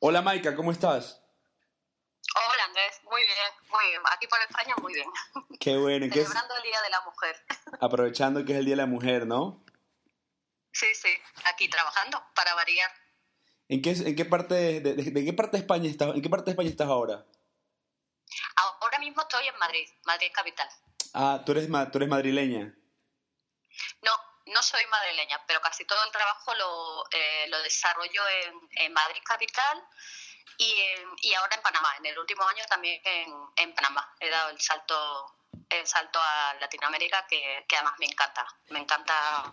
Hola Maika, ¿cómo estás? Hola Andrés, muy bien, muy bien. Aquí por España muy bien. Qué bueno. ¿qué Celebrando el Día de la Mujer. Aprovechando que es el Día de la Mujer, ¿no? Sí, sí, aquí trabajando para variar. ¿En qué, en qué parte de, de, qué parte de España estás? ¿En qué parte de España estás ahora? Ahora mismo estoy en Madrid, Madrid capital. Ah, tú eres tú eres madrileña. No, soy madrileña, pero casi todo el trabajo lo, eh, lo desarrollo en, en, Madrid capital y, y, ahora en Panamá. En el último año también en, en Panamá. He dado el salto el salto a Latinoamérica que, que además me encanta. Me encanta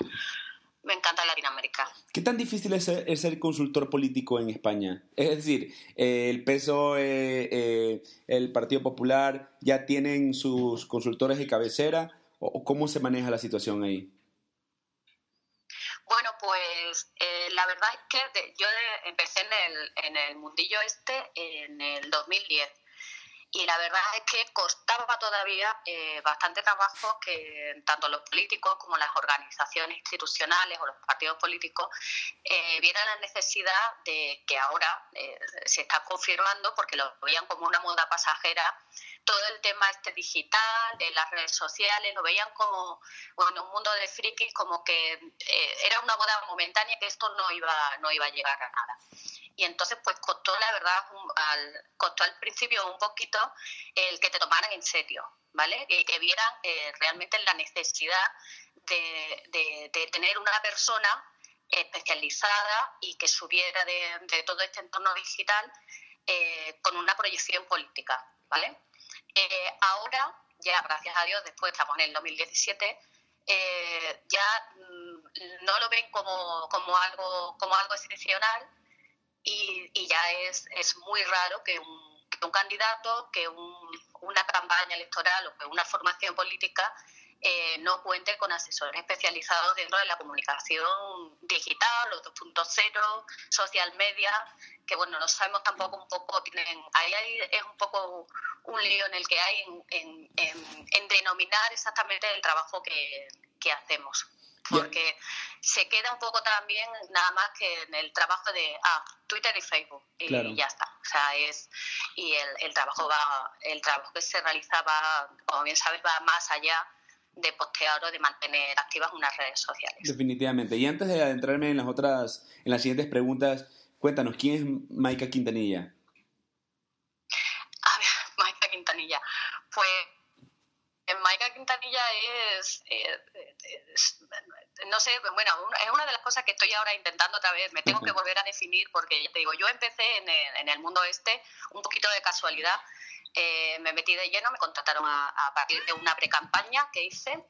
me encanta Latinoamérica. ¿Qué tan difícil es ser, consultor político en España? Es decir, eh, el PSOE, eh, el Partido Popular, ¿ya tienen sus consultores de cabecera? ¿O cómo se maneja la situación ahí? Bueno, pues eh, la verdad es que yo empecé en el, en el mundillo este en el 2010 y la verdad es que costaba todavía eh, bastante trabajo que tanto los políticos como las organizaciones institucionales o los partidos políticos eh, vieran la necesidad de que ahora eh, se está confirmando, porque lo veían como una moda pasajera, todo el tema este digital, de las redes sociales, lo veían como, bueno, un mundo de frikis, como que eh, era una moda momentánea que esto no iba, no iba a llegar a nada. Y entonces, pues costó, la verdad, al, costó al principio un poquito el que te tomaran en serio, ¿vale? Que, que vieran eh, realmente la necesidad de, de, tener una persona especializada y que subiera de, de todo este entorno digital eh, con una proyección política, ¿vale? Eh, ahora, ya gracias a Dios, después estamos en el 2017, eh, ya mm, no lo ven como, como, algo, como algo excepcional y, ya es, es, muy raro que un, que un candidato, que un, una campaña electoral o que una formación política eh, no cuente con asesores especializados dentro de la comunicación digital o 2.0, social media, que bueno, no sabemos tampoco un poco, tienen, ahí es un poco un lío en el que hay en, en, denominar exactamente el trabajo que, que hacemos. Porque se queda un poco también nada más que en el trabajo de ah, Twitter y Facebook y ya está. O sea es y el, el trabajo va el trabajo que se realizaba como bien sabes va más allá de postear o de mantener activas unas redes sociales. Definitivamente. Y antes de adentrarme en las otras, en las siguientes preguntas, cuéntanos, ¿quién es Maika Quintanilla? A ver, Maika Quintanilla. Pues Maika Quintanilla es, no sé, bueno, es una de las cosas que estoy ahora intentando otra vez, me tengo que volver a definir porque ya te digo, yo empecé en el, en el mundo este un poquito de casualidad, eh, me metí de lleno, me contrataron a, partir de una pre-campaña que hice.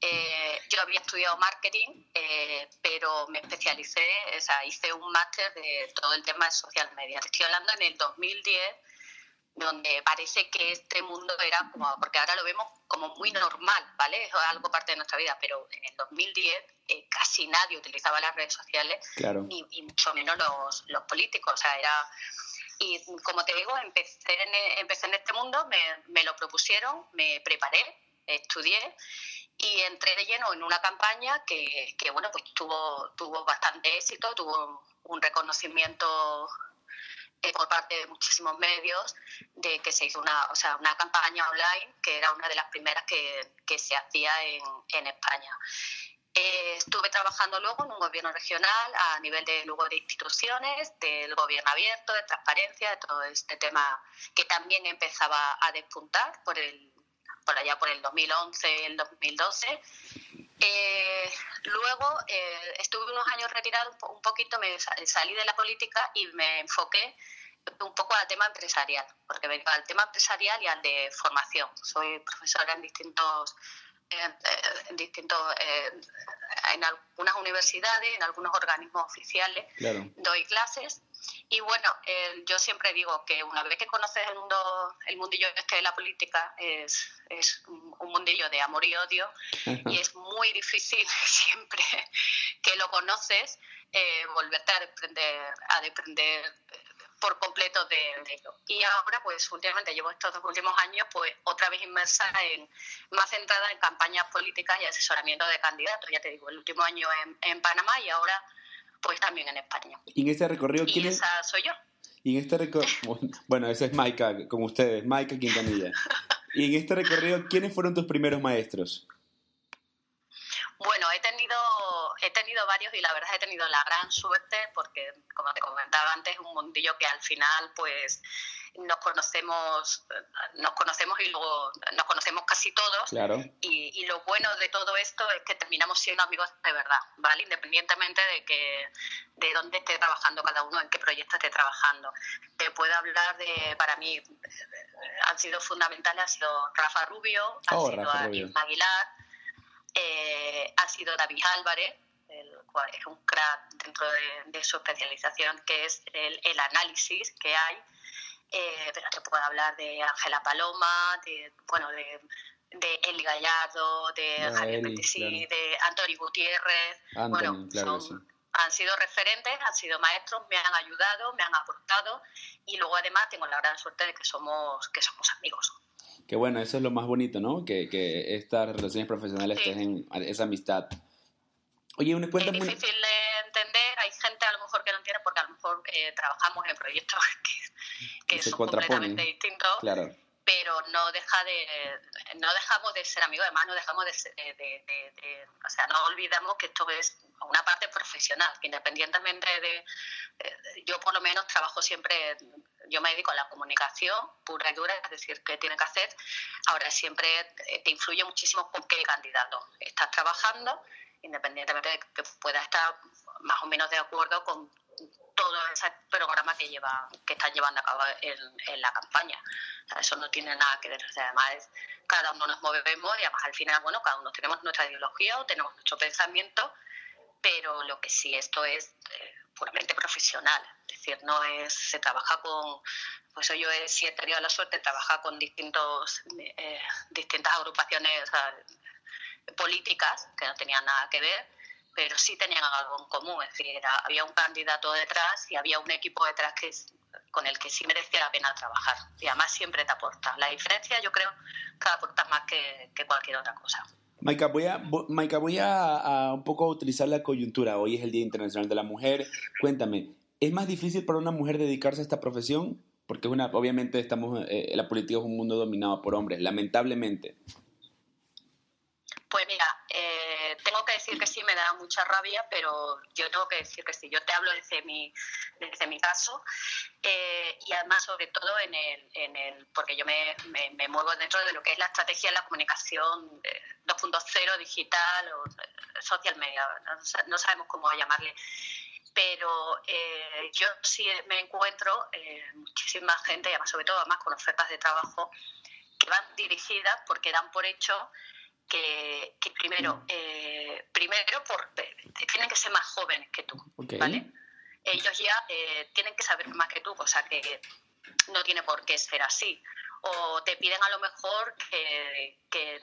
Eh, yo había estudiado marketing, eh, pero me especialicé, o sea, hice un máster de todo el tema de social media. Te estoy hablando en el 2010, donde parece que este mundo era como, porque ahora lo vemos como muy normal, ¿vale? Es algo parte de nuestra vida, pero en el 2010 casi nadie utilizaba las redes sociales, ni, y mucho menos los, los políticos, o sea, era y como te digo, empecé en, e, empecé en este mundo, me, me lo propusieron, me preparé, estudié y entré de lleno en una campaña que, que, bueno pues tuvo tuvo bastante éxito tuvo un reconocimiento eh, por parte de muchísimos medios de que se hizo una o sea una campaña online que era una de las primeras que, que se hacía en, en España eh, estuve trabajando luego en un gobierno regional a nivel de, luego de instituciones, del gobierno abierto, de transparencia, de todo este tema que también empezaba a despuntar por, el, por allá por el 2011, el 2012. Eh, luego eh, estuve unos años retirado un, poquito, me salí de la política y me enfoqué un poco al tema empresarial, porque vengo al tema empresarial y al de formación. Soy profesora en distintos en distintos eh, en algunas universidades en algunos organismos oficiales doy clases. Y bueno yo siempre digo que una vez que conoces el mundo el mundillo este de la política es, es un mundillo de amor y odio y es muy difícil siempre que lo conoces eh, volverte a desprender a desprender por completo de, ello. Y ahora, pues últimamente llevo estos dos últimos años, pues otra vez inmersa en, más centrada en campañas políticas y asesoramiento de candidatos. Ya te digo, el último año en, en Panamá y ahora, pues también en España. ¿Y en ese recorrido quién esa soy yo. Y en este recorrido, bueno, ese es Maika con ustedes, Maika Quintanilla. Y en este recorrido, ¿quiénes fueron tus primeros maestros? Bueno, he tenido, he tenido varios y la verdad he tenido la gran suerte porque, como te comentaba antes, es un mundillo que al final, pues, nos conocemos, nos conocemos y luego nos conocemos casi todos. Claro. Y, y, lo bueno de todo esto es que terminamos siendo amigos de verdad, ¿vale? Independientemente de que de dónde esté trabajando cada uno, en qué proyecto esté trabajando. Te puedo hablar de, para mí, han sido fundamentales, ha sido Rafa Rubio, ha oh, sido Rafa Rubio. Aguilar, eh, ha sido David Álvarez, el cual es un crack dentro de, de su especialización, que es el, el análisis que hay eh, pero te puedo hablar de Ángela Paloma, de, bueno, de, de Eli Gallardo, de Ah, Javier Petesí, claro. de Antoni Gutiérrez. Anthony, bueno, claro, son-. Han sido referentes, han sido maestros, me han ayudado, me han aportado y luego además tengo la gran suerte de que somos, que somos amigos. Que bueno, eso es lo más bonito, ¿no? Que, que estas relaciones profesionales Sí. tengan esa amistad. Oye, una cuenta es muy... difícil de entender, hay gente a lo mejor que no entiende porque a lo mejor eh, trabajamos en proyectos que, que son contraponen. completamente distintos. Claro, pero no deja de no dejamos de ser amigos además no dejamos de, ser- o sea no olvidamos que esto es una parte profesional que independientemente de yo por lo menos trabajo siempre yo me dedico a la comunicación pura y dura es decir que tiene que hacer ahora siempre eh, te influye muchísimo con qué candidato estás trabajando independientemente de que pueda estar más o menos de acuerdo con todo ese programa que lleva que están llevando a cabo en, la campaña eso no tiene nada que ver. O sea, además, cada uno nos movemos y además al final, bueno, cada uno tenemos nuestra ideología o tenemos nuestro pensamiento, pero lo que sí, esto es eh, puramente profesional. Es decir, no es, se trabaja con, pues yo he, sí he tenido la suerte de trabajar con distintos, eh, distintas agrupaciones políticas que no tenían nada que ver, pero sí tenían algo en común. Es decir, era- había un candidato detrás y había un equipo detrás que es- con el que sí merecía la pena trabajar. Y además siempre te aporta. La diferencia, yo creo, que aporta más que, que cualquier otra cosa. Maika, voy a, Maika, voy a, a un poco utilizar la coyuntura. Hoy es el Día Internacional de la Mujer. Cuéntame, ¿es más difícil para una mujer dedicarse a esta profesión? Porque una, obviamente estamos, eh, la política es un mundo dominado por hombres, lamentablemente. Pues mira, eh, tengo que decir que sí me da mucha rabia, pero yo tengo que decir que sí. Yo te hablo desde mi, desde mi caso eh, y además sobre todo en el, en el porque yo me, me, muevo dentro de lo que es la estrategia de la comunicación eh, 2.0 digital o eh, social media, no, sa- no sabemos cómo llamarle. Pero eh, yo sí me encuentro eh, muchísima gente, y además sobre todo además con ofertas de trabajo, que van dirigidas porque dan por hecho que, que primero, eh, primero por, eh, tienen que ser más jóvenes que tú. ¿vale? Ellos ya eh, tienen que saber más que tú, cosa que no tiene por qué ser así. O te piden a lo mejor que, que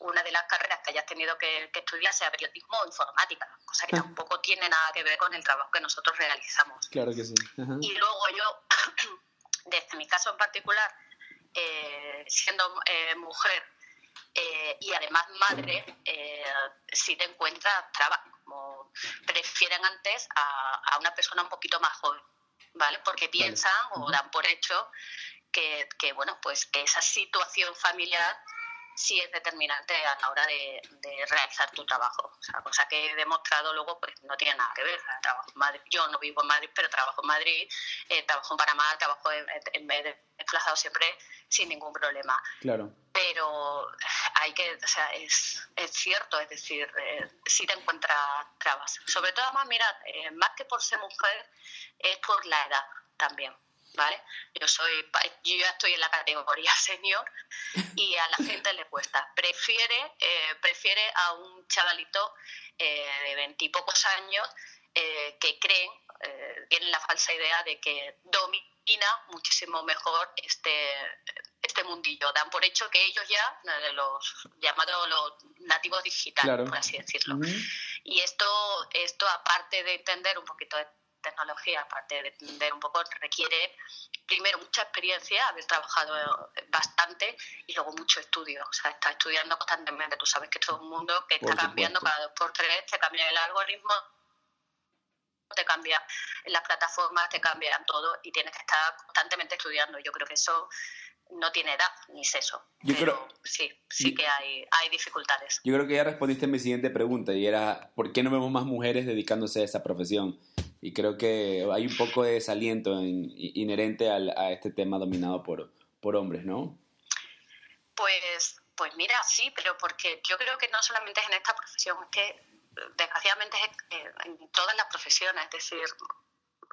una de las carreras que hayas tenido que, que estudiar sea periodismo o informática, cosa que Ah. tampoco tiene nada que ver con el trabajo que nosotros realizamos. Claro que sí. Ajá. Y luego yo, desde mi caso en particular, eh, siendo eh, mujer eh, y además madre, eh, si te encuentras trabas, como prefieren antes a, a una persona un poquito más joven, ¿vale? Porque piensan o dan por hecho que, que, bueno, pues que esa situación familiar sí es determinante a la hora de, de realizar tu trabajo. O sea, cosa que he demostrado luego, pues no tiene nada que ver. Trabajo en Madrid. Yo no vivo en Madrid, pero trabajo en Madrid, eh, trabajo en Panamá, trabajo en, en, desplazado siempre sin ningún problema. Claro. Pero hay que, o sea, es, es cierto, es decir, eh, sí te encuentras trabas. Sobre todo, además, mira, eh, más que por ser mujer, es por la edad también. ¿Vale? Yo soy, yo ya estoy en la categoría senior y a la gente le cuesta. Prefiere, eh, prefiere a un chavalito eh, de veintipocos años eh, que creen, eh, tienen la falsa idea de que domina muchísimo mejor este, este mundillo. Dan por hecho que ellos ya, eh, los llamados los nativos digitales, Claro. por así decirlo. Y esto, esto aparte de entender un poquito de tecnología, aparte de entender un poco, requiere primero mucha experiencia, haber trabajado bastante y luego mucho estudio. O sea, estar estudiando constantemente. Tú sabes que esto es un mundo que Por está cambiando supuesto. cada dos por tres, te cambia el algoritmo te cambia las plataformas, te cambian todo y tienes que estar constantemente estudiando. Yo creo que eso no tiene edad ni sexo. Yo pero creo, sí, sí que hay, hay dificultades. Yo creo que ya respondiste a mi siguiente pregunta y era, ¿por qué no vemos más mujeres dedicándose a esa profesión? Y creo que hay un poco de desaliento inherente a este tema dominado por, por hombres, ¿no? Pues, pues mira, sí, pero porque yo creo que no solamente es en esta profesión, es que desgraciadamente es en todas las profesiones, es decir,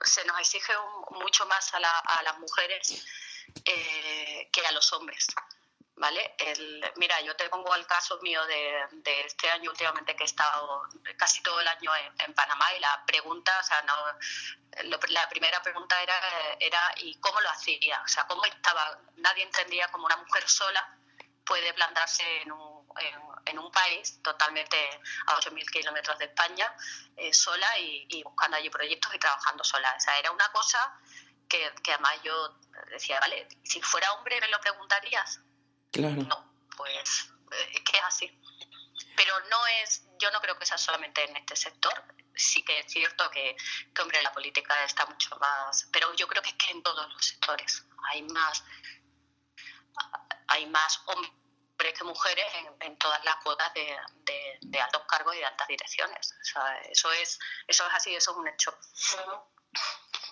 se nos exige mucho más a, a las mujeres eh, que a los hombres. ¿Vale? El, mira, yo te pongo el caso mío de, este año últimamente que he estado casi todo el año en, Panamá y la pregunta, o sea, no, la primera pregunta era, era ¿y cómo lo hacía? O sea, ¿cómo estaba? Nadie entendía cómo una mujer sola puede plantarse en un, en, un país totalmente a 8.000 kilómetros de España, eh, sola y, y buscando allí proyectos y trabajando sola. O sea, era una cosa que, que además yo decía, vale, si fuera hombre me lo preguntarías. Claro. No, pues eh, que es así. Pero no es, yo no creo que sea solamente en este sector. Sí que es cierto que, que hombre, la política está mucho más, pero yo creo que es que en todos los sectores hay más, hay más hombres que mujeres en, todas las cuotas de, de, de, altos cargos y de altas direcciones. O sea, eso es, eso es así, eso es un hecho.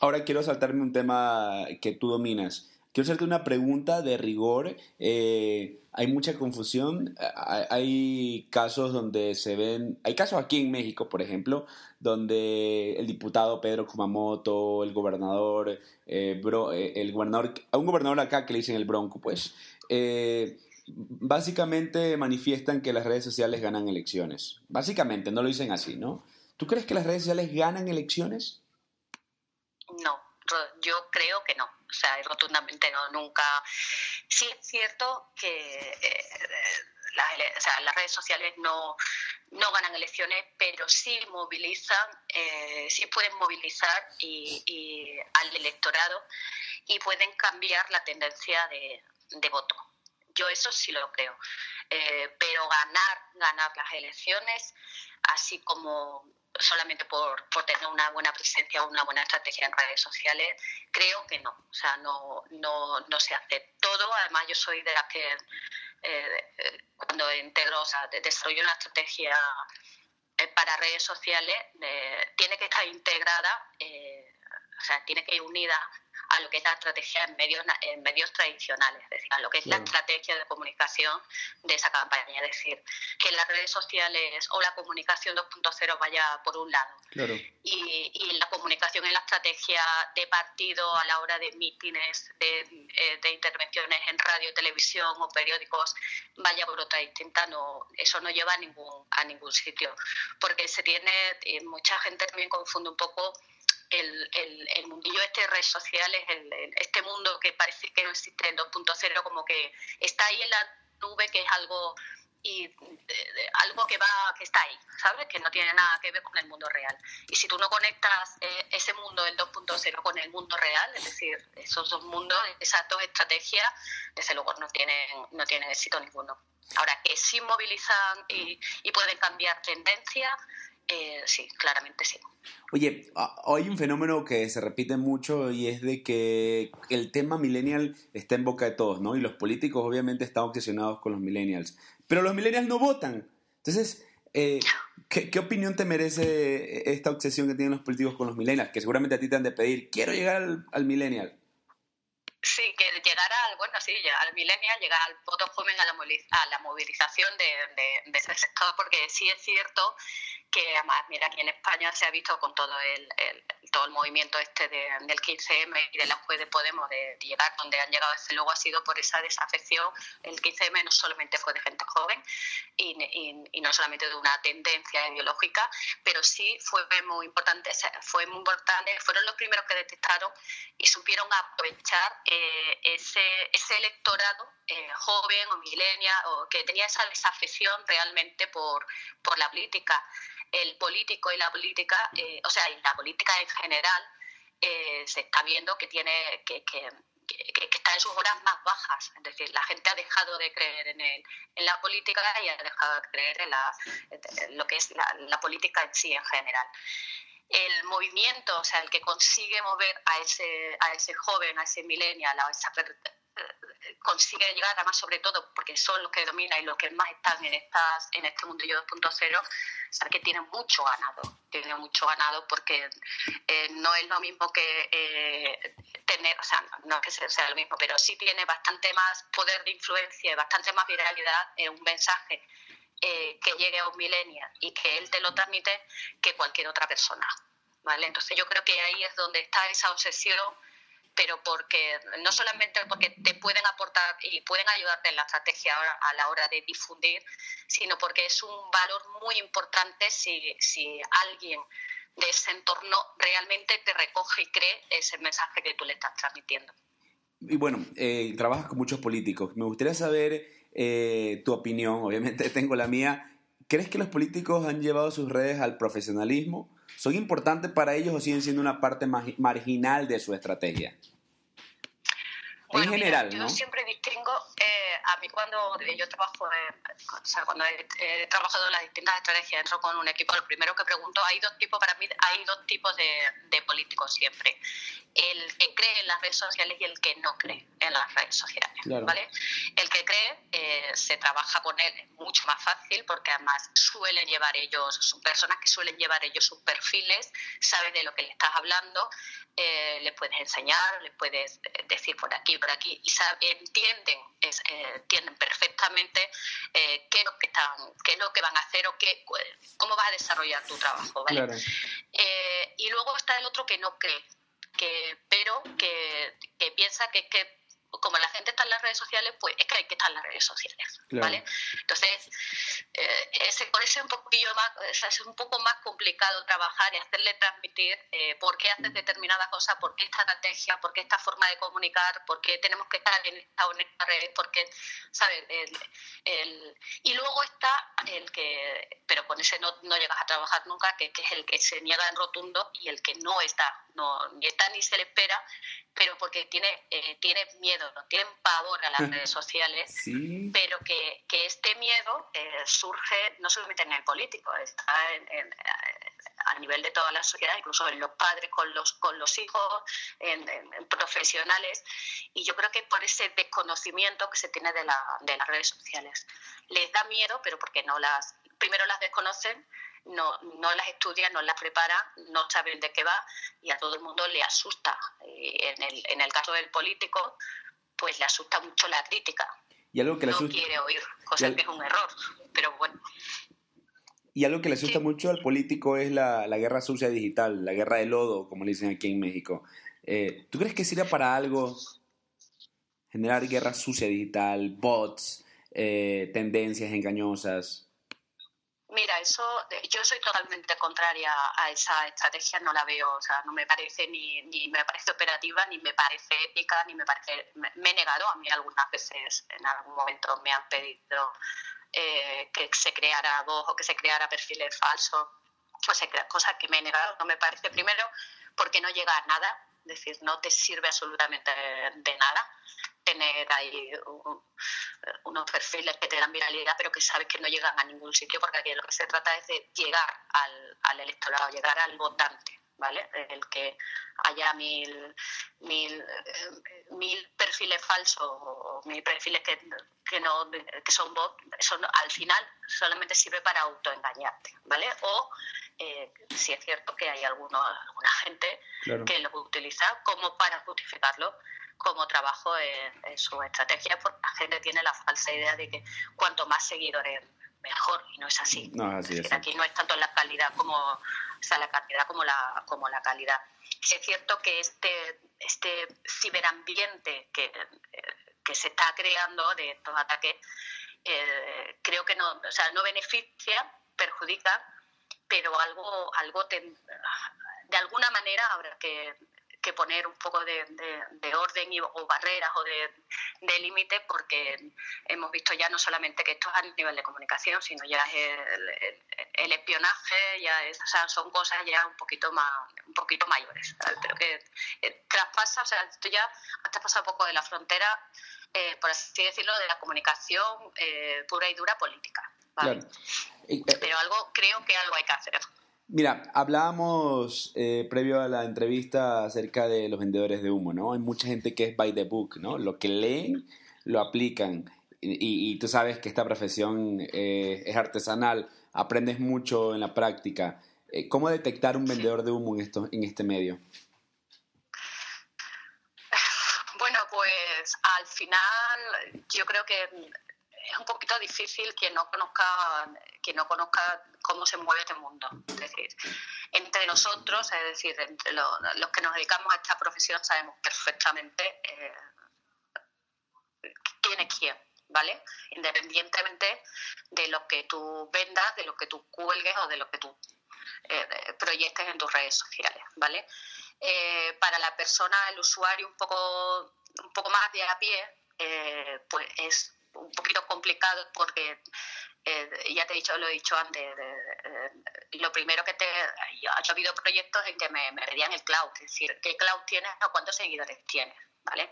Ahora quiero saltarme un tema que tú dominas. Quiero hacerte una pregunta de rigor. Eh, hay mucha confusión. Hay casos donde se ven. Hay casos aquí en México, por ejemplo, donde el diputado Pedro Kumamoto, el gobernador, eh, eh, el gobernador, a un gobernador acá que le dicen el Bronco, pues, básicamente manifiestan que las redes sociales ganan elecciones. Básicamente, no lo dicen así, ¿no? ¿Tú crees que las redes sociales ganan elecciones? No, yo creo que no. O sea, rotundamente no, nunca. Sí es cierto que eh, las, redes sociales no, no ganan elecciones, pero sí movilizan, eh, sí pueden movilizar y, al electorado y pueden cambiar la tendencia de, voto. Yo eso sí lo creo. Eh, pero ganar, ganar las elecciones, así como solamente por, por, tener una buena presencia o una buena estrategia en redes sociales, creo que no. O sea, no, no, no se hace todo. Además, yo soy de las que eh, cuando integro, o sea, desarrollo una estrategia eh, para redes sociales, eh, tiene que estar integrada, o sea, tiene que ir unida a lo que es la estrategia en medios, en medios tradicionales, es decir, a lo que es la estrategia de comunicación de esa campaña. Es decir, que las redes sociales o la comunicación 2.0 vaya por un lado y, y, la comunicación en la estrategia de partido a la hora de mítines, de, eh, de intervenciones en radio, televisión o periódicos vaya por otra distinta. No, eso no lleva a ningún, a ningún sitio, porque se tiene, mucha gente también confunde un poco el, el, el, mundillo este de redes sociales, el, este mundo que parece que no existe en 2.0, como que está ahí en la nube, que es algo y algo que va que está ahí, ¿sabes? Que no tiene nada que ver con el mundo real. Y si tú no conectas eh, ese mundo del 2.0 con el mundo real, es decir, esos dos mundos, esas dos estrategias, desde luego no tienen no tienen éxito ninguno. Ahora que sí movilizan y, y pueden cambiar tendencias, eh, sí, claramente sí. Oye, hay un fenómeno que se repite mucho y es de que el tema millennial está en boca de todos, ¿no? Y los políticos obviamente están obsesionados con los millennials. Pero los millennials no votan. Entonces, eh, ¿qué, opinión te merece esta obsesión que tienen los políticos con los millennials? Que seguramente a ti te han de pedir, quiero llegar al, millennial. Sí, que llegar al, bueno, sí, al millennial, llegar al voto joven, a la, a la movilización de, de, ese sector, porque sí es cierto que además, mira, aquí en España se ha visto con todo el, todo el movimiento este del 15M y de la juez de Podemos de, llegar donde han llegado, desde luego ha sido por esa desafección. El 15M no solamente fue de gente joven y, y, no solamente de una tendencia ideológica, pero sí fue muy importante, fue muy importante, fueron los primeros que detectaron y supieron aprovechar eh, ese, ese electorado eh, joven o milenia o que tenía esa desafección realmente por, por la política el político y la política, eh, o sea, la política en general, eh, se está viendo que tiene que, que, está en sus horas más bajas. Es decir, la gente ha dejado de creer en, el, en la política y ha dejado de creer en, la, lo que es la, política en sí en general. el movimiento, o sea, el que consigue mover a ese, a ese joven, a ese millennial, a esa consigue llegar, además sobre todo porque son los que dominan y los que más están en, estas, en este mundo 2.0, sabe que tienen mucho ganado, tienen mucho ganado porque eh, no es lo mismo que eh, tener, o sea, no es que sea lo mismo, pero sí tiene bastante más poder de influencia y bastante más viralidad en un mensaje eh, que llegue a un millennial y que él te lo transmite que cualquier otra persona. ¿vale? Entonces yo creo que ahí es donde está esa obsesión pero porque no solamente porque te pueden aportar y pueden ayudarte en la estrategia a la hora de difundir, sino porque es un valor muy importante si, si alguien de ese entorno realmente te recoge y cree ese mensaje que tú le estás transmitiendo. Y bueno, eh, trabajas con muchos políticos. Me gustaría saber eh, tu opinión, obviamente tengo la mía. ¿Crees que los políticos han llevado sus redes al profesionalismo? ¿Son importantes para ellos o siguen siendo una parte marginal de su estrategia? En general, Yo siempre distingo, eh, a mí cuando yo trabajo, o sea, cuando he, trabajado en las distintas estrategias, entro con un equipo, lo primero que pregunto, hay dos tipos, para mí hay dos tipos de, de políticos siempre el que cree en las redes sociales y el que no cree en las redes sociales. ¿vale? El que cree eh, se trabaja con él es mucho más fácil porque además suelen llevar ellos, son personas que suelen llevar ellos sus perfiles, sabes de lo que le estás hablando, eh, les puedes enseñar, les puedes eh, decir por aquí, por aquí, y entienden, entienden perfectamente qué, es lo que están, qué es lo que van a hacer o qué, cómo vas a desarrollar tu trabajo. ¿vale? y luego está el otro que no cree que, pero que, que piensa que, que como la gente está en las redes sociales, pues es que hay que estar en las redes sociales, ¿vale? Entonces, eh, ese, un poquillo más, es un poco más complicado trabajar y hacerle transmitir eh, por qué haces determinada cosa, por qué esta estrategia, por qué esta forma de comunicar, por qué tenemos que estar en esta o en esta red, porque, ¿sabes? El, el, y luego está el que, pero con ese no, no llegas a trabajar nunca, que, que, es el que se niega en rotundo y el que no está, no, ni está ni se le espera, pero porque tiene, eh, tiene miedo, ¿no? tienen pavor a las redes sociales, pero que, que, este miedo eh, surge no solamente en el político, está en, a nivel de toda la sociedad, incluso en los padres con los, con los hijos, en, profesionales, y yo creo que por ese desconocimiento que se tiene de, la, de las redes sociales. Les da miedo, pero porque no las, primero las desconocen, no, no las estudian, no las preparan, no saben de qué va y a todo el mundo le asusta. En el, en el caso del político, pues le asusta mucho la crítica. Y algo que le no quiere oír, cosa que es un error, pero bueno. Y algo que le asusta mucho al político es la, la, guerra sucia digital, la guerra de lodo, como le dicen aquí en México. Eh, ¿Tú crees que sirve para algo generar guerra sucia digital, bots, eh, tendencias engañosas? Mira, eso yo soy totalmente contraria a esa estrategia, no la veo, o sea, no me parece ni, ni me parece operativa, ni me parece ética, ni me parece. Me, he negado a mí algunas veces, en algún momento me han pedido eh, que se creara voz o que se creara perfiles falsos, o sea, cosas que me he negado. No me parece, primero, porque no llega a nada, es decir, no te sirve absolutamente de nada tener ahí unos perfiles que te dan viralidad, pero que sabes que no llegan a ningún sitio, porque aquí lo que se trata es de llegar al, al electorado, llegar al votante. ¿Vale? El que haya mil, mil, eh, mil perfiles falsos o mil perfiles que, que, no, que son bots, eso al final solamente sirve para autoengañarte, ¿vale? O eh, si es cierto que hay alguno, alguna gente que lo utiliza como para justificarlo como trabajo en, su estrategia, porque la gente tiene la falsa idea de que cuanto más seguidores mejor y no es así. No, así es, Aquí no es tanto la calidad como o sea, la cantidad como la como la calidad. Es cierto que este este ciberambiente que, que se está creando de estos ataques eh, creo que no, o sea, no beneficia, perjudica, pero algo algo de alguna manera habrá que que poner un poco de, orden y, o barreras o de, límites porque hemos visto ya no solamente que esto es a nivel de comunicación, sino ya es el, espionaje, ya o sea, son cosas ya un poquito más un poquito mayores. Creo que eh, traspasa, o sea, esto ya ha traspasado un poco de la frontera, eh, por así decirlo, de la comunicación eh, pura y dura política. Pero algo, creo que algo hay que hacer. Mira, hablábamos eh, previo a la entrevista acerca de los vendedores de humo, ¿no? Hay mucha gente que es by the book, ¿no? Lo que leen, lo aplican. Y, tú sabes que esta profesión eh, es artesanal, aprendes mucho en la práctica. Eh, ¿Cómo detectar un vendedor de humo en, esto, en este medio? Bueno, pues al final yo creo que es un poquito difícil que no conozca que no conozca cómo se mueve este mundo. Es decir, entre nosotros, es decir, entre los que nos dedicamos a esta profesión, sabemos perfectamente eh, quién es quién, ¿vale? Independientemente de lo que tú vendas, de lo que tú cuelgues o de lo que tú eh, proyectes en tus redes sociales, ¿vale? Eh, para la persona, el usuario un poco, un poco más de a pie, pues es un poquito complicado porque eh, ya te he dicho, lo he dicho antes, eh, lo primero que te... Ha habido proyectos en que me, me, pedían el cloud, es decir, qué cloud tienes o cuántos seguidores tienes, ¿vale?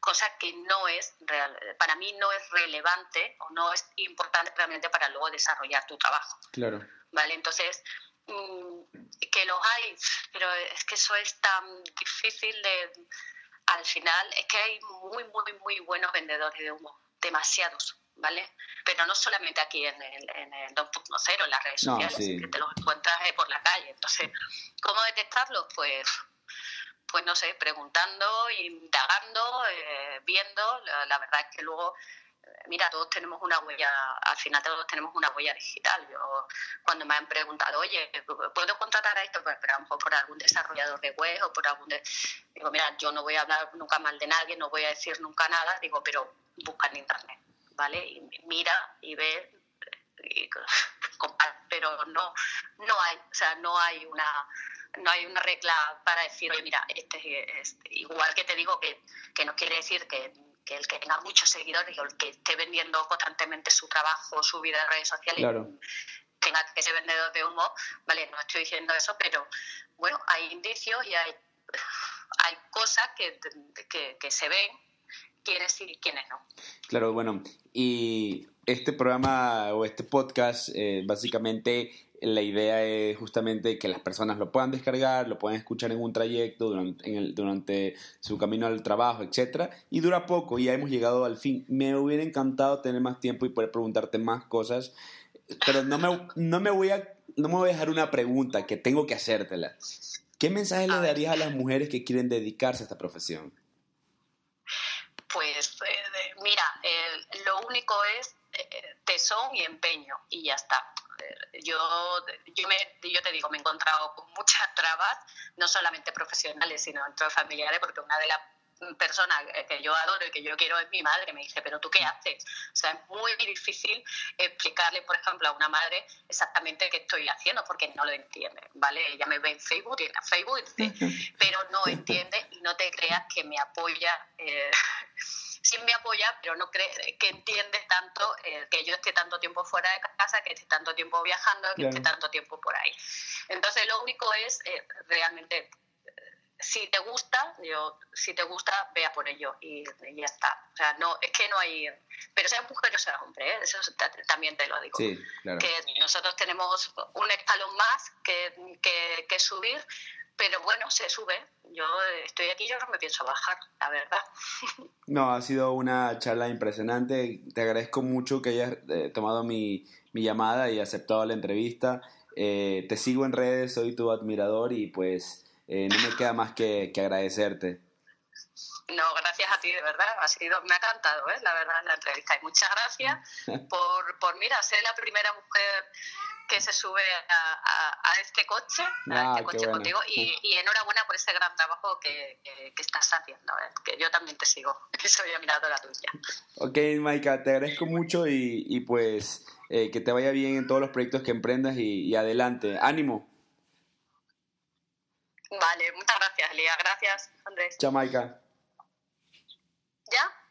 Cosa que no es, real, para mí no es relevante o no es importante realmente para luego desarrollar tu trabajo. Claro. ¿Vale? Entonces, mm, que los hay, pero es que eso es tan difícil de... Al final, es que hay muy, muy, muy buenos vendedores de humo demasiados, ¿vale? Pero no solamente aquí en el, en el 2.0, en las redes sociales, que te los encuentras eh, por la calle. Entonces, ¿cómo detectarlos? Pues pues no sé, preguntando, indagando, eh, viendo. La, verdad es que luego, mira, todos tenemos una huella, al final todos tenemos una huella digital. Yo, cuando me han preguntado, oye, ¿puedo contratar a esto? Pues, pero a lo mejor por algún desarrollador de web o por algún... Digo, mira, yo no voy a hablar nunca mal de nadie, no voy a decir nunca nada, digo, pero busca en internet, ¿vale? Y mira y ve, pero no, no hay, o sea, no hay una no hay una regla para decir, mira, este es, igual que te digo que, que no quiere decir que, que, el que tenga muchos seguidores o el que esté vendiendo constantemente su trabajo, su vida en redes sociales, tenga que ser vendedor de humo, vale, no estoy diciendo eso, pero bueno, hay indicios y hay, hay cosas que, que, que se ven quiénes sí y quiénes no. Claro, bueno, y este programa o este podcast, eh, básicamente la idea es justamente que las personas lo puedan descargar, lo puedan escuchar en un trayecto durante, en el, durante su camino al trabajo, etcétera, y dura poco y ya hemos llegado al fin. Me hubiera encantado tener más tiempo y poder preguntarte más cosas, pero no me, no me voy a no me voy a dejar una pregunta que tengo que hacértela. ¿Qué mensaje le darías a las mujeres que quieren dedicarse a esta profesión? Pues eh, mira, lo único es eh, tesón y empeño y ya está. Yo, yo, me, yo te digo, me he encontrado con muchas trabas, no solamente profesionales, sino entre familiares, porque una de las persona que yo adoro y que yo quiero es mi madre, me dice, pero tú qué haces? O sea, es muy difícil explicarle, por ejemplo, a una madre exactamente qué estoy haciendo porque no lo entiende, ¿vale? Ella me ve en Facebook y en Facebook, pero no entiende y no te creas que me apoya. Eh, sí me apoya, pero no cree que entiende tanto eh, que yo esté tanto tiempo fuera de casa, que esté tanto tiempo viajando, que esté tanto tiempo por ahí. Entonces, lo único es eh, realmente si te gusta, yo, si te gusta, vea por ello y, ya está. O sea, no, es que no hay, pero sea mujer o sea hombre, ¿eh? eso también te lo digo. Sí, claro. Que nosotros tenemos un escalón más que, que, subir, pero bueno, se sube. Yo estoy aquí, yo no me pienso bajar, la verdad. No, ha sido una charla impresionante. Te agradezco mucho que hayas eh, tomado mi, mi, llamada y aceptado la entrevista. Eh, te sigo en redes, soy tu admirador y pues eh, no me queda más que, agradecerte. No, gracias a ti, de verdad. Ha sido, me ha encantado, ¿eh? la verdad, la entrevista. Y muchas gracias por, por, mira, ser la primera mujer que se sube a, este coche, a ah, este coche contigo. Y, enhorabuena por ese gran trabajo que, que, estás haciendo, ¿eh? que yo también te sigo, que soy admiradora tuya. Ok, Maika, te agradezco mucho y, y pues eh, que te vaya bien en todos los proyectos que emprendas y, y adelante. ¡Ánimo! Vale, muchas gracias, Lía. Gracias, Andrés. Chao, Maika. ¿Ya?